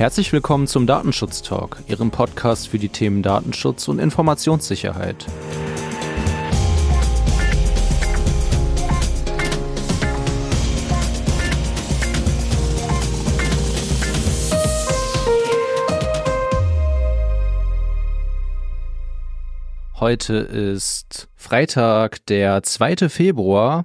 Herzlich willkommen zum Datenschutz Talk, Ihrem Podcast für die Themen Datenschutz und Informationssicherheit. Heute ist Freitag, der 2. Februar.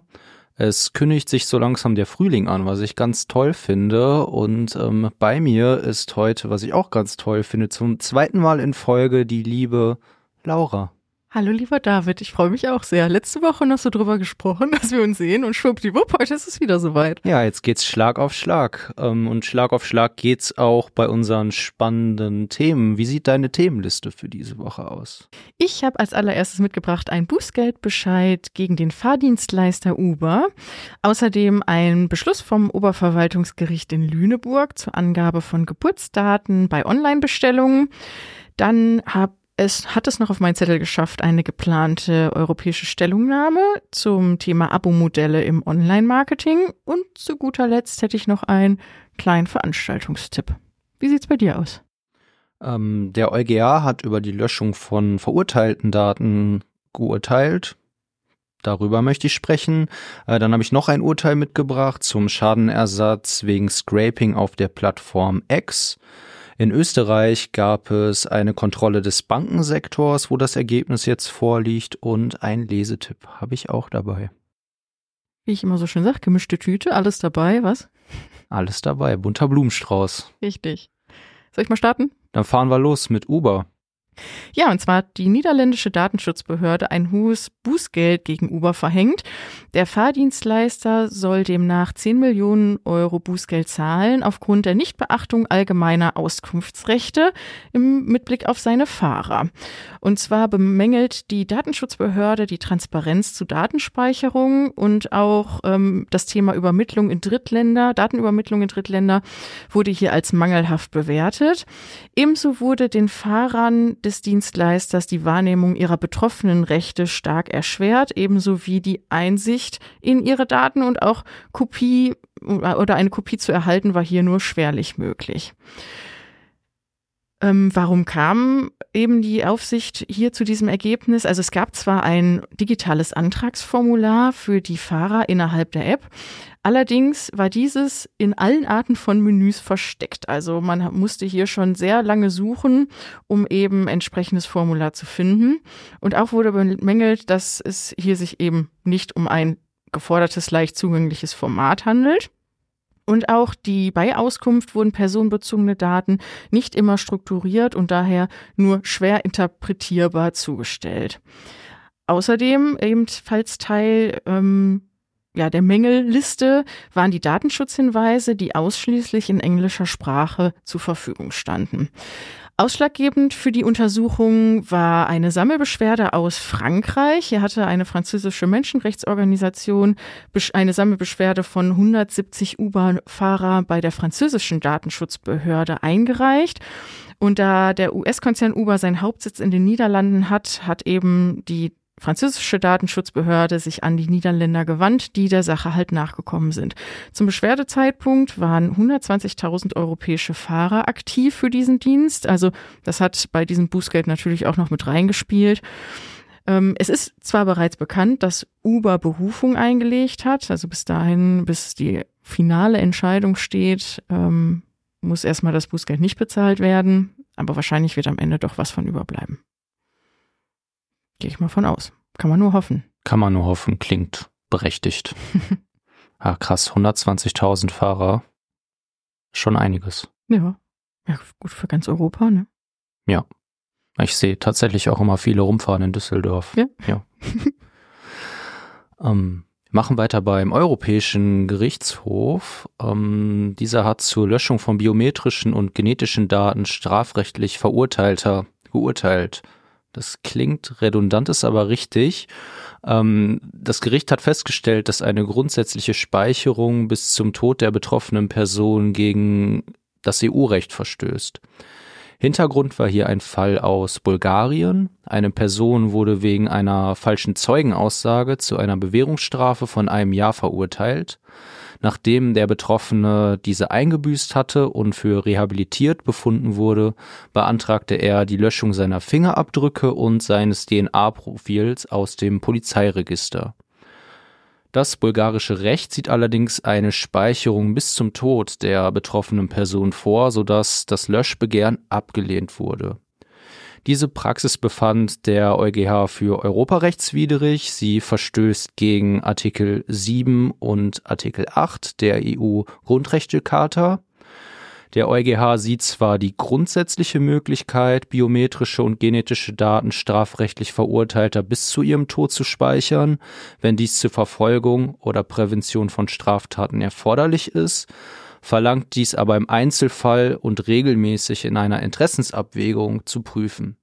Es kündigt sich so langsam der Frühling an, was ich ganz toll finde. Und ähm, bei mir ist heute, was ich auch ganz toll finde, zum zweiten Mal in Folge die liebe Laura. Hallo lieber David, ich freue mich auch sehr. Letzte Woche noch so drüber gesprochen, dass wir uns sehen und schwuppdiwupp, heute ist es wieder soweit. Ja, jetzt geht's Schlag auf Schlag. Ähm, und Schlag auf Schlag geht's auch bei unseren spannenden Themen. Wie sieht deine Themenliste für diese Woche aus? Ich habe als allererstes mitgebracht ein Bußgeldbescheid gegen den Fahrdienstleister Uber. Außerdem ein Beschluss vom Oberverwaltungsgericht in Lüneburg zur Angabe von Geburtsdaten bei Online-Bestellungen. Dann habe es hat es noch auf meinen Zettel geschafft, eine geplante europäische Stellungnahme zum Thema Abo-Modelle im Online-Marketing. Und zu guter Letzt hätte ich noch einen kleinen Veranstaltungstipp. Wie sieht's bei dir aus? Ähm, der EuGH hat über die Löschung von verurteilten Daten geurteilt. Darüber möchte ich sprechen. Äh, dann habe ich noch ein Urteil mitgebracht zum Schadenersatz wegen Scraping auf der Plattform X. In Österreich gab es eine Kontrolle des Bankensektors, wo das Ergebnis jetzt vorliegt und ein Lesetipp habe ich auch dabei. Wie ich immer so schön sage, gemischte Tüte, alles dabei, was? Alles dabei, bunter Blumenstrauß. Richtig. Soll ich mal starten? Dann fahren wir los mit Uber. Ja, und zwar hat die niederländische Datenschutzbehörde ein hohes Bußgeld gegen Uber verhängt. Der Fahrdienstleister soll demnach 10 Millionen Euro Bußgeld zahlen aufgrund der Nichtbeachtung allgemeiner Auskunftsrechte im Mitblick auf seine Fahrer. Und zwar bemängelt die Datenschutzbehörde die Transparenz zu Datenspeicherung und auch ähm, das Thema Übermittlung in Drittländer, Datenübermittlung in Drittländer wurde hier als mangelhaft bewertet. Ebenso wurde den Fahrern des Dienstleisters die Wahrnehmung ihrer betroffenen Rechte stark erschwert, ebenso wie die Einsicht in ihre Daten und auch Kopie oder eine Kopie zu erhalten war hier nur schwerlich möglich. Ähm, warum kam eben die Aufsicht hier zu diesem Ergebnis? Also es gab zwar ein digitales Antragsformular für die Fahrer innerhalb der App, allerdings war dieses in allen Arten von Menüs versteckt. Also man musste hier schon sehr lange suchen, um eben entsprechendes Formular zu finden. Und auch wurde bemängelt, dass es hier sich eben nicht um ein gefordertes, leicht zugängliches Format handelt. Und auch die bei Auskunft wurden personenbezogene Daten nicht immer strukturiert und daher nur schwer interpretierbar zugestellt. Außerdem ebenfalls Teil ähm, ja, der Mängelliste waren die Datenschutzhinweise, die ausschließlich in englischer Sprache zur Verfügung standen. Ausschlaggebend für die Untersuchung war eine Sammelbeschwerde aus Frankreich. Hier hatte eine französische Menschenrechtsorganisation eine Sammelbeschwerde von 170 U-Bahn-Fahrer bei der französischen Datenschutzbehörde eingereicht. Und da der US-Konzern Uber seinen Hauptsitz in den Niederlanden hat, hat eben die französische Datenschutzbehörde sich an die Niederländer gewandt, die der Sache halt nachgekommen sind. Zum Beschwerdezeitpunkt waren 120.000 europäische Fahrer aktiv für diesen Dienst. Also das hat bei diesem Bußgeld natürlich auch noch mit reingespielt. Ähm, es ist zwar bereits bekannt, dass Uber Berufung eingelegt hat, also bis dahin, bis die finale Entscheidung steht, ähm, muss erstmal das Bußgeld nicht bezahlt werden, aber wahrscheinlich wird am Ende doch was von überbleiben. Gehe ich mal von aus. Kann man nur hoffen. Kann man nur hoffen, klingt berechtigt. ah, krass, 120.000 Fahrer. Schon einiges. Ja. Ja, gut für ganz Europa, ne? Ja. Ich sehe tatsächlich auch immer viele rumfahren in Düsseldorf. Ja. ja. ähm, machen weiter beim Europäischen Gerichtshof. Ähm, dieser hat zur Löschung von biometrischen und genetischen Daten strafrechtlich Verurteilter geurteilt. Das klingt redundant, ist aber richtig. Ähm, das Gericht hat festgestellt, dass eine grundsätzliche Speicherung bis zum Tod der betroffenen Person gegen das EU-Recht verstößt. Hintergrund war hier ein Fall aus Bulgarien. Eine Person wurde wegen einer falschen Zeugenaussage zu einer Bewährungsstrafe von einem Jahr verurteilt. Nachdem der Betroffene diese eingebüßt hatte und für rehabilitiert befunden wurde, beantragte er die Löschung seiner Fingerabdrücke und seines DNA-Profils aus dem Polizeiregister. Das bulgarische Recht sieht allerdings eine Speicherung bis zum Tod der betroffenen Person vor, sodass das Löschbegehren abgelehnt wurde. Diese Praxis befand der EuGH für europarechtswidrig. Sie verstößt gegen Artikel 7 und Artikel 8 der EU-Grundrechtecharta. Der EuGH sieht zwar die grundsätzliche Möglichkeit, biometrische und genetische Daten strafrechtlich Verurteilter bis zu ihrem Tod zu speichern, wenn dies zur Verfolgung oder Prävention von Straftaten erforderlich ist, verlangt dies aber im Einzelfall und regelmäßig in einer Interessensabwägung zu prüfen.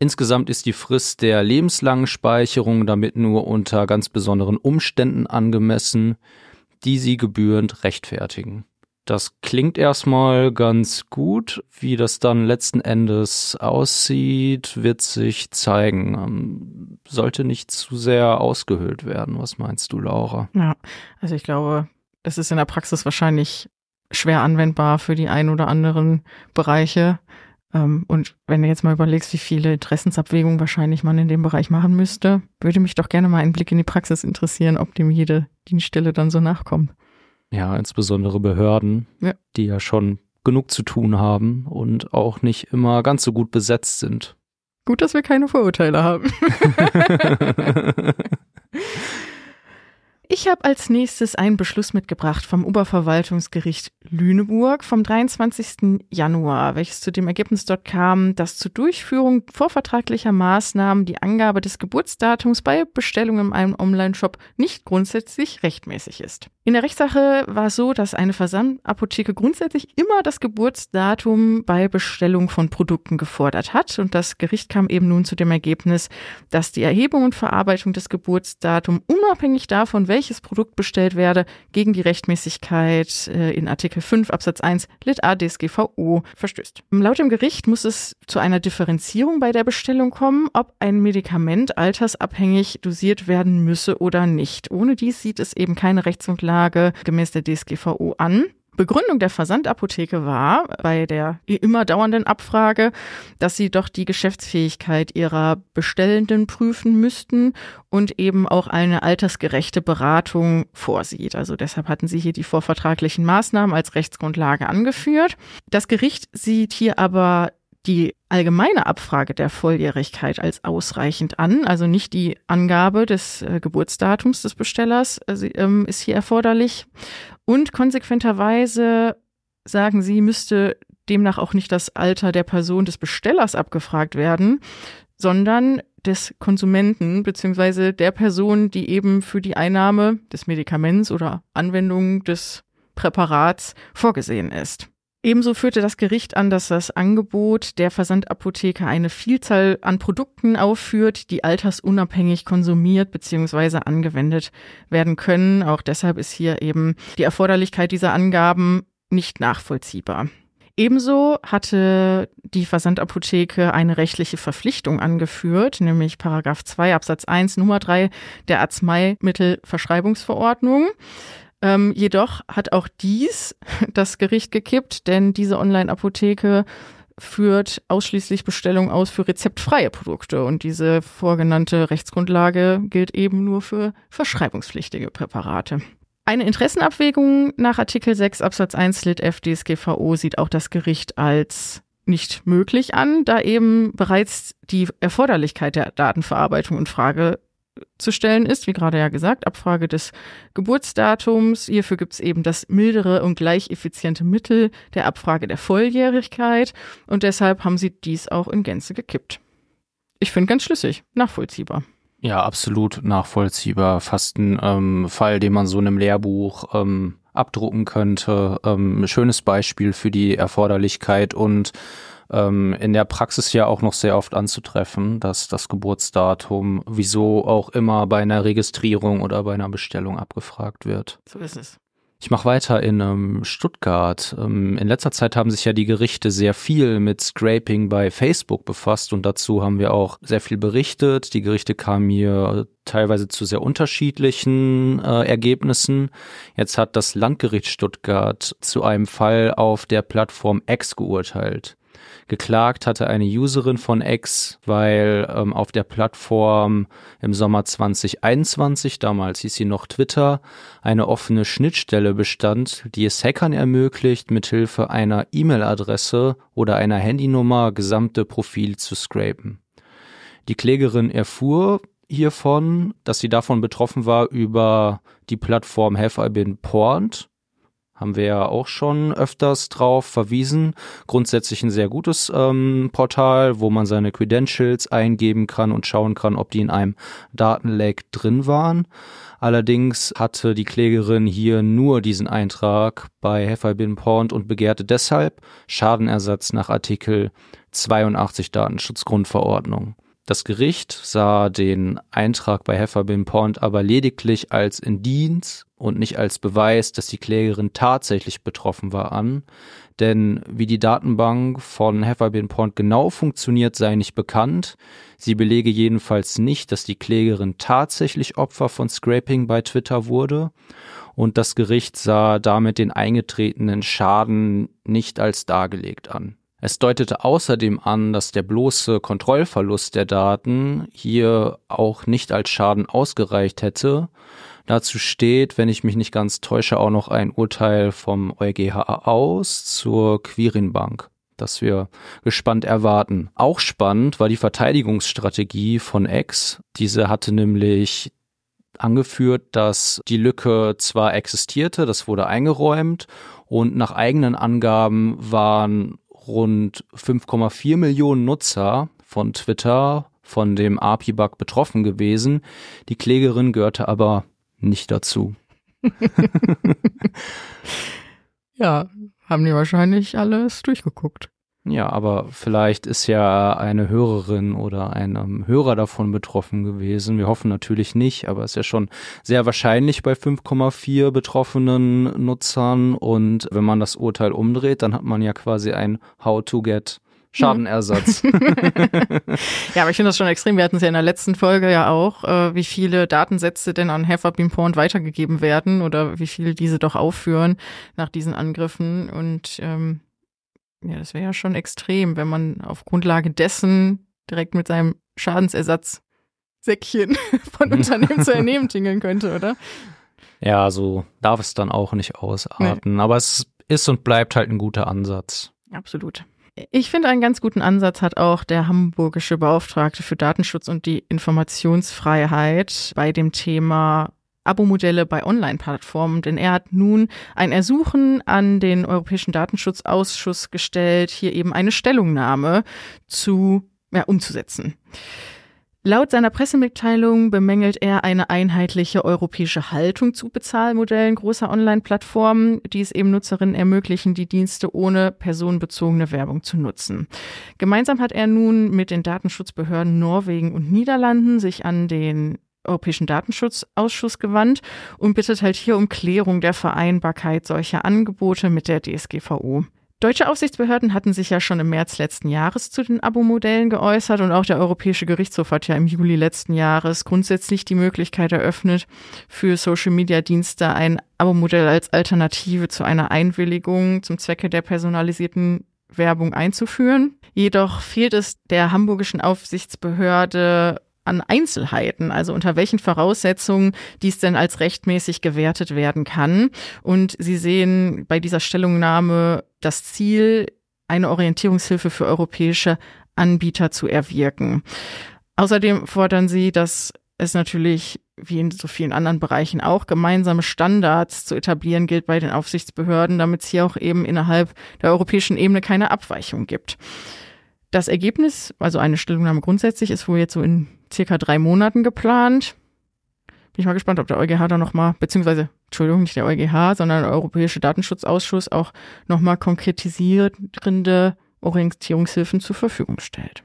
Insgesamt ist die Frist der lebenslangen Speicherung damit nur unter ganz besonderen Umständen angemessen, die sie gebührend rechtfertigen. Das klingt erstmal ganz gut. Wie das dann letzten Endes aussieht, wird sich zeigen. Ähm, sollte nicht zu sehr ausgehöhlt werden. Was meinst du, Laura? Ja, also ich glaube, das ist in der Praxis wahrscheinlich schwer anwendbar für die ein oder anderen Bereiche. Ähm, und wenn du jetzt mal überlegst, wie viele Interessensabwägungen wahrscheinlich man in dem Bereich machen müsste, würde mich doch gerne mal ein Blick in die Praxis interessieren, ob dem jede Dienststelle dann so nachkommt. Ja, insbesondere Behörden, ja. die ja schon genug zu tun haben und auch nicht immer ganz so gut besetzt sind. Gut, dass wir keine Vorurteile haben. Ich habe als nächstes einen Beschluss mitgebracht vom Oberverwaltungsgericht Lüneburg vom 23. Januar, welches zu dem Ergebnis dort kam, dass zur Durchführung vorvertraglicher Maßnahmen die Angabe des Geburtsdatums bei Bestellung in einem Online-Shop nicht grundsätzlich rechtmäßig ist. In der Rechtssache war es so, dass eine Versandapotheke grundsätzlich immer das Geburtsdatum bei Bestellung von Produkten gefordert hat und das Gericht kam eben nun zu dem Ergebnis, dass die Erhebung und Verarbeitung des Geburtsdatums unabhängig davon, welches welches Produkt bestellt werde, gegen die Rechtmäßigkeit äh, in Artikel 5 Absatz 1 Lit A DSGVO verstößt. Laut dem Gericht muss es zu einer Differenzierung bei der Bestellung kommen, ob ein Medikament altersabhängig dosiert werden müsse oder nicht. Ohne dies sieht es eben keine Rechtsgrundlage gemäß der DSGVO an. Begründung der Versandapotheke war bei der immer dauernden Abfrage, dass sie doch die Geschäftsfähigkeit ihrer Bestellenden prüfen müssten und eben auch eine altersgerechte Beratung vorsieht. Also deshalb hatten sie hier die vorvertraglichen Maßnahmen als Rechtsgrundlage angeführt. Das Gericht sieht hier aber die allgemeine Abfrage der Volljährigkeit als ausreichend an, also nicht die Angabe des äh, Geburtsdatums des Bestellers ähm, ist hier erforderlich. Und konsequenterweise sagen sie, müsste demnach auch nicht das Alter der Person des Bestellers abgefragt werden, sondern des Konsumenten beziehungsweise der Person, die eben für die Einnahme des Medikaments oder Anwendung des Präparats vorgesehen ist. Ebenso führte das Gericht an, dass das Angebot der Versandapotheke eine Vielzahl an Produkten aufführt, die altersunabhängig konsumiert bzw. angewendet werden können. Auch deshalb ist hier eben die Erforderlichkeit dieser Angaben nicht nachvollziehbar. Ebenso hatte die Versandapotheke eine rechtliche Verpflichtung angeführt, nämlich Paragraph 2 Absatz 1 Nummer 3 der Arzneimittelverschreibungsverordnung. Ähm, jedoch hat auch dies das Gericht gekippt, denn diese Online-Apotheke führt ausschließlich Bestellung aus für rezeptfreie Produkte und diese vorgenannte Rechtsgrundlage gilt eben nur für verschreibungspflichtige Präparate. Eine Interessenabwägung nach Artikel 6 Absatz 1 Lit F DSGVO sieht auch das Gericht als nicht möglich an, da eben bereits die Erforderlichkeit der Datenverarbeitung in Frage zu stellen ist, wie gerade ja gesagt, Abfrage des Geburtsdatums. Hierfür gibt es eben das mildere und gleich effiziente Mittel der Abfrage der Volljährigkeit und deshalb haben sie dies auch in Gänze gekippt. Ich finde ganz schlüssig, nachvollziehbar. Ja, absolut nachvollziehbar. Fast ein ähm, Fall, den man so in einem Lehrbuch ähm, abdrucken könnte. Ähm, schönes Beispiel für die Erforderlichkeit und ähm, in der Praxis ja auch noch sehr oft anzutreffen, dass das Geburtsdatum wieso auch immer bei einer Registrierung oder bei einer Bestellung abgefragt wird. So ist es. Ich mache weiter in ähm, Stuttgart. Ähm, in letzter Zeit haben sich ja die Gerichte sehr viel mit Scraping bei Facebook befasst und dazu haben wir auch sehr viel berichtet. Die Gerichte kamen hier teilweise zu sehr unterschiedlichen äh, Ergebnissen. Jetzt hat das Landgericht Stuttgart zu einem Fall auf der Plattform X geurteilt. Geklagt hatte eine Userin von X, weil ähm, auf der Plattform im Sommer 2021, damals hieß sie noch Twitter, eine offene Schnittstelle bestand, die es Hackern ermöglicht, mithilfe einer E-Mail-Adresse oder einer Handynummer gesamte Profile zu scrapen. Die Klägerin erfuhr hiervon, dass sie davon betroffen war über die Plattform Have I Been Porned haben wir ja auch schon öfters drauf verwiesen. Grundsätzlich ein sehr gutes ähm, Portal, wo man seine Credentials eingeben kann und schauen kann, ob die in einem Datenlake drin waren. Allerdings hatte die Klägerin hier nur diesen Eintrag bei Been Porned und begehrte deshalb Schadenersatz nach Artikel 82 Datenschutzgrundverordnung. Das Gericht sah den Eintrag bei Heifer Been Pond aber lediglich als Indienst und nicht als Beweis, dass die Klägerin tatsächlich betroffen war an, denn wie die Datenbank von Heifer Been Pond genau funktioniert, sei nicht bekannt. Sie belege jedenfalls nicht, dass die Klägerin tatsächlich Opfer von Scraping bei Twitter wurde und das Gericht sah damit den eingetretenen Schaden nicht als dargelegt an. Es deutete außerdem an, dass der bloße Kontrollverlust der Daten hier auch nicht als Schaden ausgereicht hätte. Dazu steht, wenn ich mich nicht ganz täusche, auch noch ein Urteil vom EuGH aus zur Quirinbank das wir gespannt erwarten. Auch spannend war die Verteidigungsstrategie von X. Diese hatte nämlich angeführt, dass die Lücke zwar existierte, das wurde eingeräumt und nach eigenen Angaben waren rund 5,4 Millionen Nutzer von Twitter von dem API-Bug betroffen gewesen. Die Klägerin gehörte aber nicht dazu. ja, haben die wahrscheinlich alles durchgeguckt. Ja, aber vielleicht ist ja eine Hörerin oder ein ähm, Hörer davon betroffen gewesen. Wir hoffen natürlich nicht, aber es ist ja schon sehr wahrscheinlich bei 5,4 betroffenen Nutzern. Und wenn man das Urteil umdreht, dann hat man ja quasi ein How to get Schadenersatz. ja, aber ich finde das schon extrem. Wir hatten es ja in der letzten Folge ja auch, äh, wie viele Datensätze denn an Hefferbeam Porn weitergegeben werden oder wie viele diese doch aufführen nach diesen Angriffen. Und ähm, ja, das wäre ja schon extrem, wenn man auf Grundlage dessen direkt mit seinem Schadensersatzsäckchen von Unternehmen zu Unternehmen tingeln könnte, oder? Ja, so darf es dann auch nicht ausarten. Nee. Aber es ist und bleibt halt ein guter Ansatz. Absolut. Ich finde, einen ganz guten Ansatz hat auch der hamburgische Beauftragte für Datenschutz und die Informationsfreiheit bei dem Thema Abo-Modelle bei Online-Plattformen, denn er hat nun ein Ersuchen an den Europäischen Datenschutzausschuss gestellt, hier eben eine Stellungnahme zu ja, umzusetzen. Laut seiner Pressemitteilung bemängelt er eine einheitliche europäische Haltung zu Bezahlmodellen großer Online-Plattformen, die es eben Nutzerinnen ermöglichen, die Dienste ohne personenbezogene Werbung zu nutzen. Gemeinsam hat er nun mit den Datenschutzbehörden Norwegen und Niederlanden sich an den Europäischen Datenschutzausschuss gewandt und bittet halt hier um Klärung der Vereinbarkeit solcher Angebote mit der DSGVO. Deutsche Aufsichtsbehörden hatten sich ja schon im März letzten Jahres zu den Abo-Modellen geäußert und auch der Europäische Gerichtshof hat ja im Juli letzten Jahres grundsätzlich die Möglichkeit eröffnet, für Social-Media-Dienste ein Abo-Modell als Alternative zu einer Einwilligung zum Zwecke der personalisierten Werbung einzuführen. Jedoch fehlt es der hamburgischen Aufsichtsbehörde an Einzelheiten, also unter welchen Voraussetzungen dies denn als rechtmäßig gewertet werden kann. Und Sie sehen bei dieser Stellungnahme das Ziel, eine Orientierungshilfe für europäische Anbieter zu erwirken. Außerdem fordern Sie, dass es natürlich wie in so vielen anderen Bereichen auch gemeinsame Standards zu etablieren gilt bei den Aufsichtsbehörden, damit es hier auch eben innerhalb der europäischen Ebene keine Abweichung gibt. Das Ergebnis, also eine Stellungnahme grundsätzlich, ist wohl jetzt so in circa drei Monaten geplant. Bin ich mal gespannt, ob der EuGH da nochmal, beziehungsweise, Entschuldigung, nicht der EuGH, sondern der Europäische Datenschutzausschuss auch nochmal konkretisierende Orientierungshilfen zur Verfügung stellt.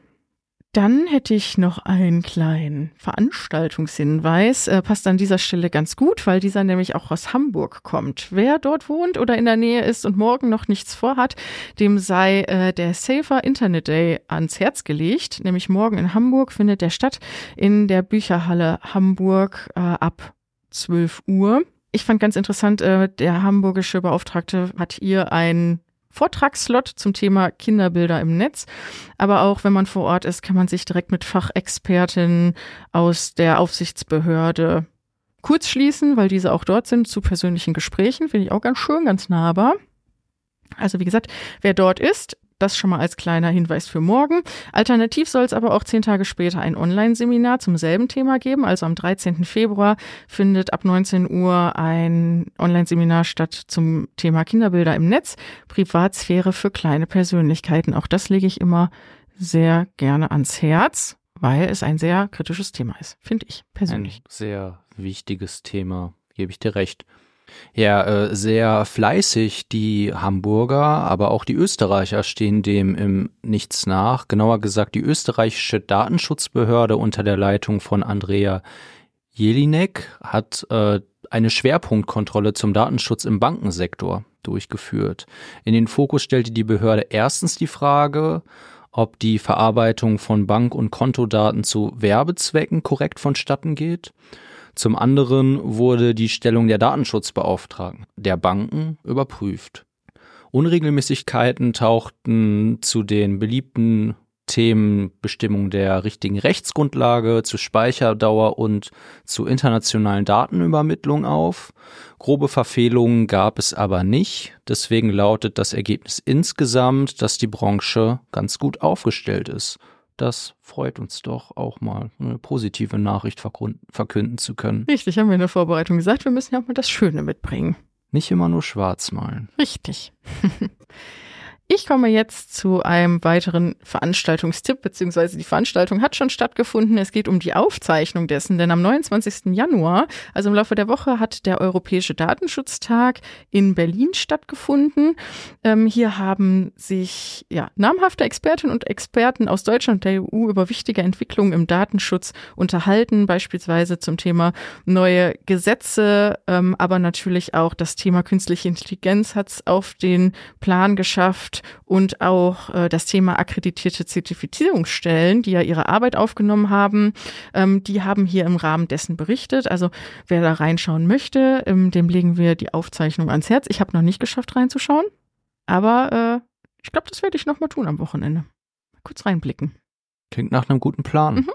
Dann hätte ich noch einen kleinen Veranstaltungshinweis. Äh, passt an dieser Stelle ganz gut, weil dieser nämlich auch aus Hamburg kommt. Wer dort wohnt oder in der Nähe ist und morgen noch nichts vorhat, dem sei äh, der Safer Internet Day ans Herz gelegt. Nämlich morgen in Hamburg findet der statt in der Bücherhalle Hamburg äh, ab 12 Uhr. Ich fand ganz interessant, äh, der hamburgische Beauftragte hat hier ein Vortragsslot zum Thema Kinderbilder im Netz. Aber auch wenn man vor Ort ist, kann man sich direkt mit Fachexpertinnen aus der Aufsichtsbehörde kurz schließen, weil diese auch dort sind zu persönlichen Gesprächen. Finde ich auch ganz schön, ganz nahbar. Also wie gesagt, wer dort ist, das schon mal als kleiner Hinweis für morgen. Alternativ soll es aber auch zehn Tage später ein Online-Seminar zum selben Thema geben. Also am 13. Februar findet ab 19 Uhr ein Online-Seminar statt zum Thema Kinderbilder im Netz, Privatsphäre für kleine Persönlichkeiten. Auch das lege ich immer sehr gerne ans Herz, weil es ein sehr kritisches Thema ist, finde ich persönlich. Ein sehr wichtiges Thema, gebe ich dir recht. Ja, äh, sehr fleißig die Hamburger, aber auch die Österreicher stehen dem im Nichts nach. Genauer gesagt, die österreichische Datenschutzbehörde unter der Leitung von Andrea Jelinek hat äh, eine Schwerpunktkontrolle zum Datenschutz im Bankensektor durchgeführt. In den Fokus stellte die Behörde erstens die Frage, ob die Verarbeitung von Bank- und Kontodaten zu Werbezwecken korrekt vonstatten geht zum anderen wurde die Stellung der Datenschutzbeauftragten der Banken überprüft. Unregelmäßigkeiten tauchten zu den beliebten Themen Bestimmung der richtigen Rechtsgrundlage, zu Speicherdauer und zu internationalen Datenübermittlung auf. Grobe Verfehlungen gab es aber nicht. Deswegen lautet das Ergebnis insgesamt, dass die Branche ganz gut aufgestellt ist. Das freut uns doch auch mal, eine positive Nachricht verkünden zu können. Richtig, haben wir in der Vorbereitung gesagt, wir müssen ja auch mal das Schöne mitbringen. Nicht immer nur schwarz malen. Richtig. Ich komme jetzt zu einem weiteren Veranstaltungstipp, beziehungsweise die Veranstaltung hat schon stattgefunden. Es geht um die Aufzeichnung dessen, denn am 29. Januar, also im Laufe der Woche, hat der Europäische Datenschutztag in Berlin stattgefunden. Ähm, hier haben sich ja, namhafte Expertinnen und Experten aus Deutschland und der EU über wichtige Entwicklungen im Datenschutz unterhalten, beispielsweise zum Thema neue Gesetze, ähm, aber natürlich auch das Thema künstliche Intelligenz hat es auf den Plan geschafft und auch äh, das Thema akkreditierte Zertifizierungsstellen, die ja ihre Arbeit aufgenommen haben, ähm, die haben hier im Rahmen dessen berichtet. Also wer da reinschauen möchte, ähm, dem legen wir die Aufzeichnung ans Herz. Ich habe noch nicht geschafft reinzuschauen, aber äh, ich glaube, das werde ich noch mal tun am Wochenende. Kurz reinblicken. Klingt nach einem guten Plan. Mhm.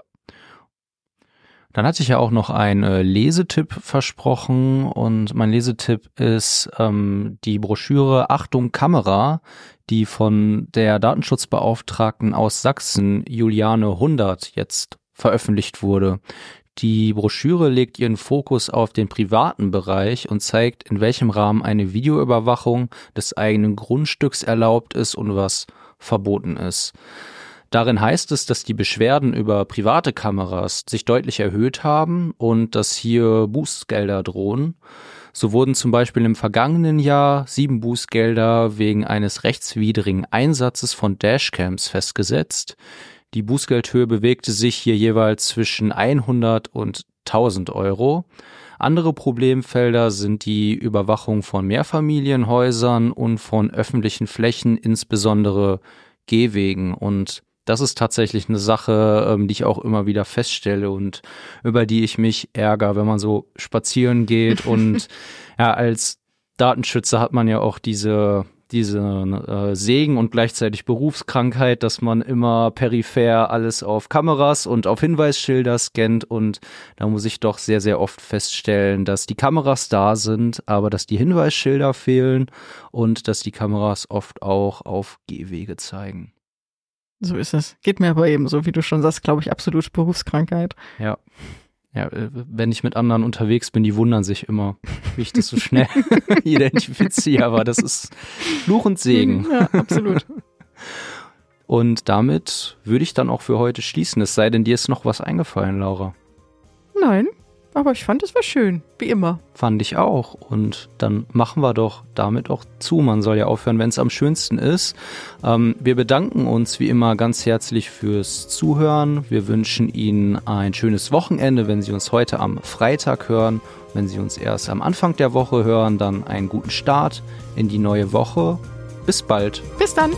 Dann hatte ich ja auch noch einen äh, Lesetipp versprochen und mein Lesetipp ist ähm, die Broschüre Achtung Kamera, die von der Datenschutzbeauftragten aus Sachsen, Juliane 100, jetzt veröffentlicht wurde. Die Broschüre legt ihren Fokus auf den privaten Bereich und zeigt, in welchem Rahmen eine Videoüberwachung des eigenen Grundstücks erlaubt ist und was verboten ist. Darin heißt es, dass die Beschwerden über private Kameras sich deutlich erhöht haben und dass hier Bußgelder drohen. So wurden zum Beispiel im vergangenen Jahr sieben Bußgelder wegen eines rechtswidrigen Einsatzes von Dashcams festgesetzt. Die Bußgeldhöhe bewegte sich hier jeweils zwischen 100 und 1000 Euro. Andere Problemfelder sind die Überwachung von Mehrfamilienhäusern und von öffentlichen Flächen, insbesondere Gehwegen. Und das ist tatsächlich eine Sache, ähm, die ich auch immer wieder feststelle und über die ich mich ärgere, wenn man so spazieren geht. und ja, als Datenschützer hat man ja auch diese diese äh, Segen und gleichzeitig Berufskrankheit, dass man immer peripher alles auf Kameras und auf Hinweisschilder scannt und da muss ich doch sehr, sehr oft feststellen, dass die Kameras da sind, aber dass die Hinweisschilder fehlen und dass die Kameras oft auch auf Gehwege zeigen. So ist es. Geht mir aber eben so, wie du schon sagst, glaube ich, absolut Berufskrankheit. Ja. Ja, äh, wenn ich mit anderen unterwegs bin, die wundern sich immer, wie ich das so schnell identifiziere, aber das ist Fluch und Segen. Ja, absolut. Und damit würde ich dann auch für heute schließen, es sei denn, dir ist noch was eingefallen, Laura. Nein, Aber ich fand, es war schön, wie immer. Fand ich auch. Und dann machen wir doch damit auch zu. Man soll ja aufhören, wenn es am schönsten ist. Ähm, wir bedanken uns wie immer ganz herzlich fürs Zuhören. Wir wünschen Ihnen ein schönes Wochenende, wenn Sie uns heute am Freitag hören. Wenn Sie uns erst am Anfang der Woche hören, dann einen guten Start in die neue Woche. Bis bald. Bis dann.